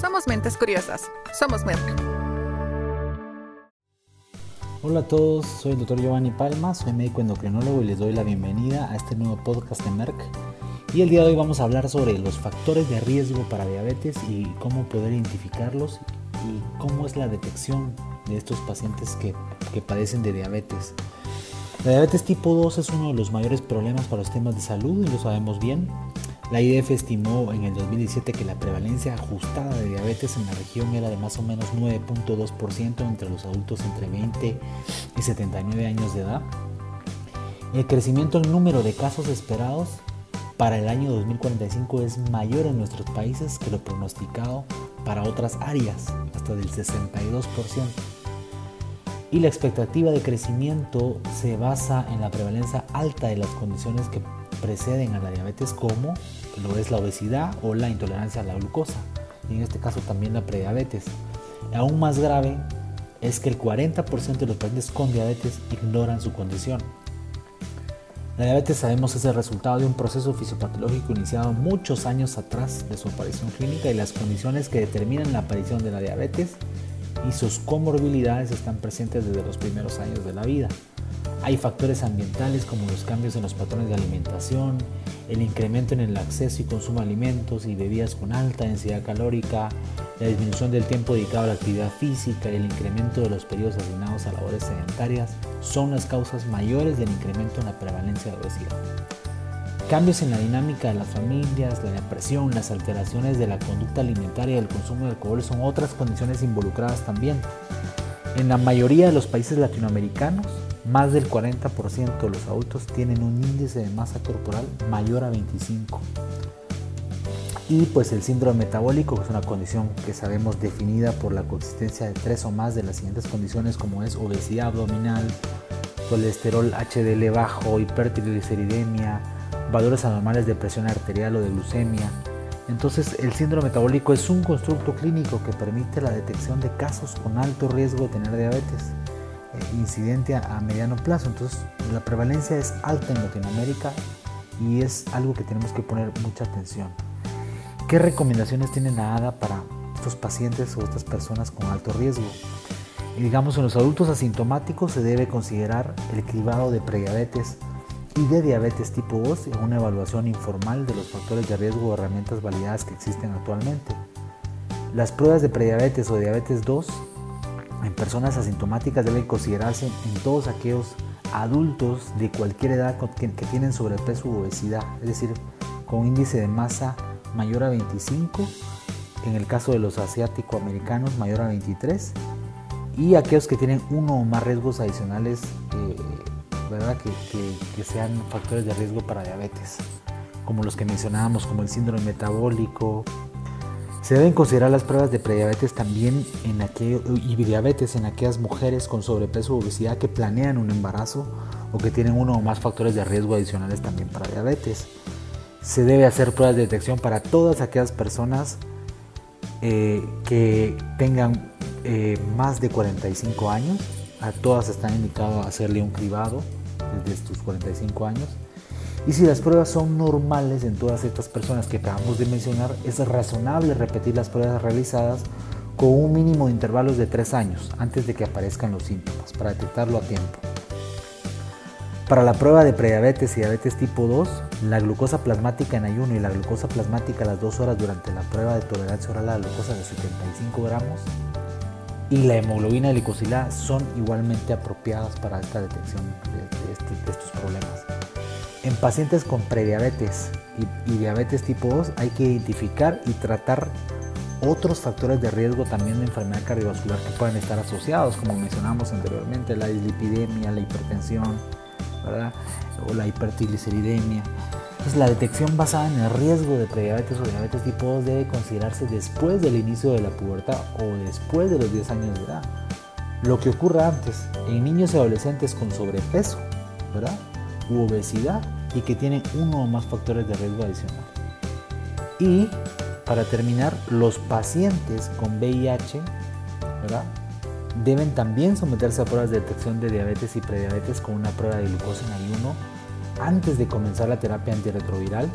Somos mentes curiosas. Somos Merck. Hola a todos, soy el doctor Giovanni Palma, soy médico endocrinólogo y les doy la bienvenida a este nuevo podcast de Merck. Y el día de hoy vamos a hablar sobre los factores de riesgo para diabetes y cómo poder identificarlos y cómo es la detección de estos pacientes que, que padecen de diabetes. La diabetes tipo 2 es uno de los mayores problemas para los temas de salud y lo sabemos bien. La IDF estimó en el 2017 que la prevalencia ajustada de diabetes en la región era de más o menos 9.2% entre los adultos entre 20 y 79 años de edad. El crecimiento en número de casos esperados para el año 2045 es mayor en nuestros países que lo pronosticado para otras áreas, hasta del 62% y la expectativa de crecimiento se basa en la prevalencia alta de las condiciones que preceden a la diabetes como lo es la obesidad o la intolerancia a la glucosa y en este caso también la prediabetes. Aún más grave es que el 40% de los pacientes con diabetes ignoran su condición. La diabetes sabemos es el resultado de un proceso fisiopatológico iniciado muchos años atrás de su aparición clínica y las condiciones que determinan la aparición de la diabetes y sus comorbilidades están presentes desde los primeros años de la vida. Hay factores ambientales como los cambios en los patrones de alimentación, el incremento en el acceso y consumo de alimentos y bebidas con alta densidad calórica, la disminución del tiempo dedicado a la actividad física y el incremento de los periodos asignados a labores sedentarias son las causas mayores del incremento en la prevalencia de obesidad. Cambios en la dinámica de las familias, la depresión, las alteraciones de la conducta alimentaria y el consumo de alcohol son otras condiciones involucradas también. En la mayoría de los países latinoamericanos, más del 40% de los adultos tienen un índice de masa corporal mayor a 25. Y pues el síndrome metabólico, que es una condición que sabemos definida por la consistencia de tres o más de las siguientes condiciones como es obesidad abdominal, colesterol HDL bajo, hipertrigliceridemia, valores anormales de presión arterial o de glucemia. Entonces el síndrome metabólico es un constructo clínico que permite la detección de casos con alto riesgo de tener diabetes incidente a, mediano plazo. Entonces la prevalencia es alta en Latinoamérica y es algo que tenemos que poner mucha atención. ¿Qué recomendaciones tiene la ADA para estos pacientes o estas personas con alto riesgo? Y digamos, en los adultos asintomáticos se debe considerar el cribado de prediabetes y de diabetes tipo 2 en una evaluación informal de los factores de riesgo o herramientas validadas que existen actualmente. Las pruebas de prediabetes o diabetes 2 en personas asintomáticas deben considerarse en todos aquellos adultos de cualquier edad que tienen sobrepeso u obesidad, es decir, con índice de masa mayor a 25, en el caso de los asiático-americanos mayor a 23, y aquellos que tienen uno o más riesgos adicionales eh, ¿verdad? Que, que, sean factores de riesgo para diabetes, como los que mencionábamos, como el síndrome metabólico. Se deben considerar las pruebas de prediabetes también en y diabetes en aquellas mujeres con sobrepeso o obesidad que planean un embarazo o que tienen uno o más factores de riesgo adicionales también para diabetes. Se debe hacer pruebas de detección para todas aquellas personas eh, que tengan eh, más de 45 años. A todas están indicados hacerle un cribado desde estos 45 años. Y si las pruebas son normales en todas estas personas que acabamos de mencionar, es razonable repetir las pruebas realizadas con un mínimo de intervalos de 3 años antes de que aparezcan los síntomas para detectarlo a tiempo. Para la prueba de prediabetes y diabetes tipo 2, la glucosa plasmática en ayuno y la glucosa plasmática a las 2 horas durante la prueba de tolerancia oral a la glucosa de 75 gramos y la hemoglobina glicosilada son igualmente apropiadas para esta detección este, de, estos problemas. En pacientes con prediabetes y, diabetes tipo 2 hay que identificar y tratar otros factores de riesgo también de enfermedad cardiovascular que pueden estar asociados, como mencionamos anteriormente, la dislipidemia, la hipertensión, o la hipertrigliceridemia. Pues la detección basada en el riesgo de prediabetes o diabetes tipo 2 debe considerarse después del inicio de la pubertad o después de los 10 años de edad. Lo que ocurra antes en niños y adolescentes con sobrepeso ¿verdad? u obesidad y que tienen uno o más factores de riesgo adicional. Y para terminar, los pacientes con VIH ¿verdad? deben también someterse a pruebas de detección de diabetes y prediabetes con una prueba de glucosa en ayuno antes de comenzar la terapia antirretroviral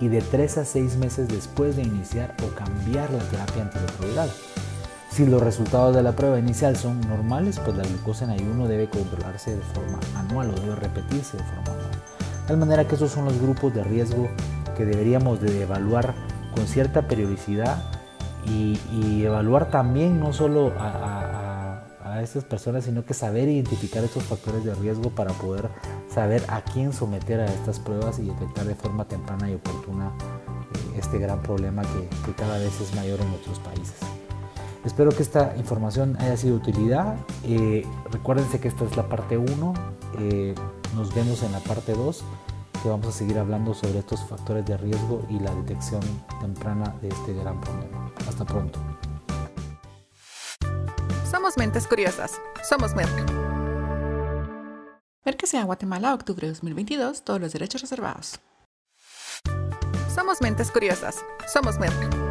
y de 3 a 6 meses después de iniciar o cambiar la terapia antirretroviral. Si los resultados de la prueba inicial son normales, pues la glucosa en ayuno debe controlarse de forma anual o debe repetirse de forma anual. De tal manera que esos son los grupos de riesgo que deberíamos de evaluar con cierta periodicidad y, evaluar también no solo a, estas personas, sino que saber identificar estos factores de riesgo para poder saber a quién someter a estas pruebas y detectar de forma temprana y oportuna eh, este gran problema que, que cada vez es mayor en nuestros países. Espero que esta información haya sido de utilidad. Eh, recuérdense que esta es la parte 1. Eh, nos vemos en la parte 2, que vamos a seguir hablando sobre estos factores de riesgo y la detección temprana de este gran problema. Hasta pronto. Somos Mentes Curiosas. Somos Merck. Merck sea Guatemala, octubre de 2022. Todos los derechos reservados. Somos Mentes Curiosas. Somos Merck.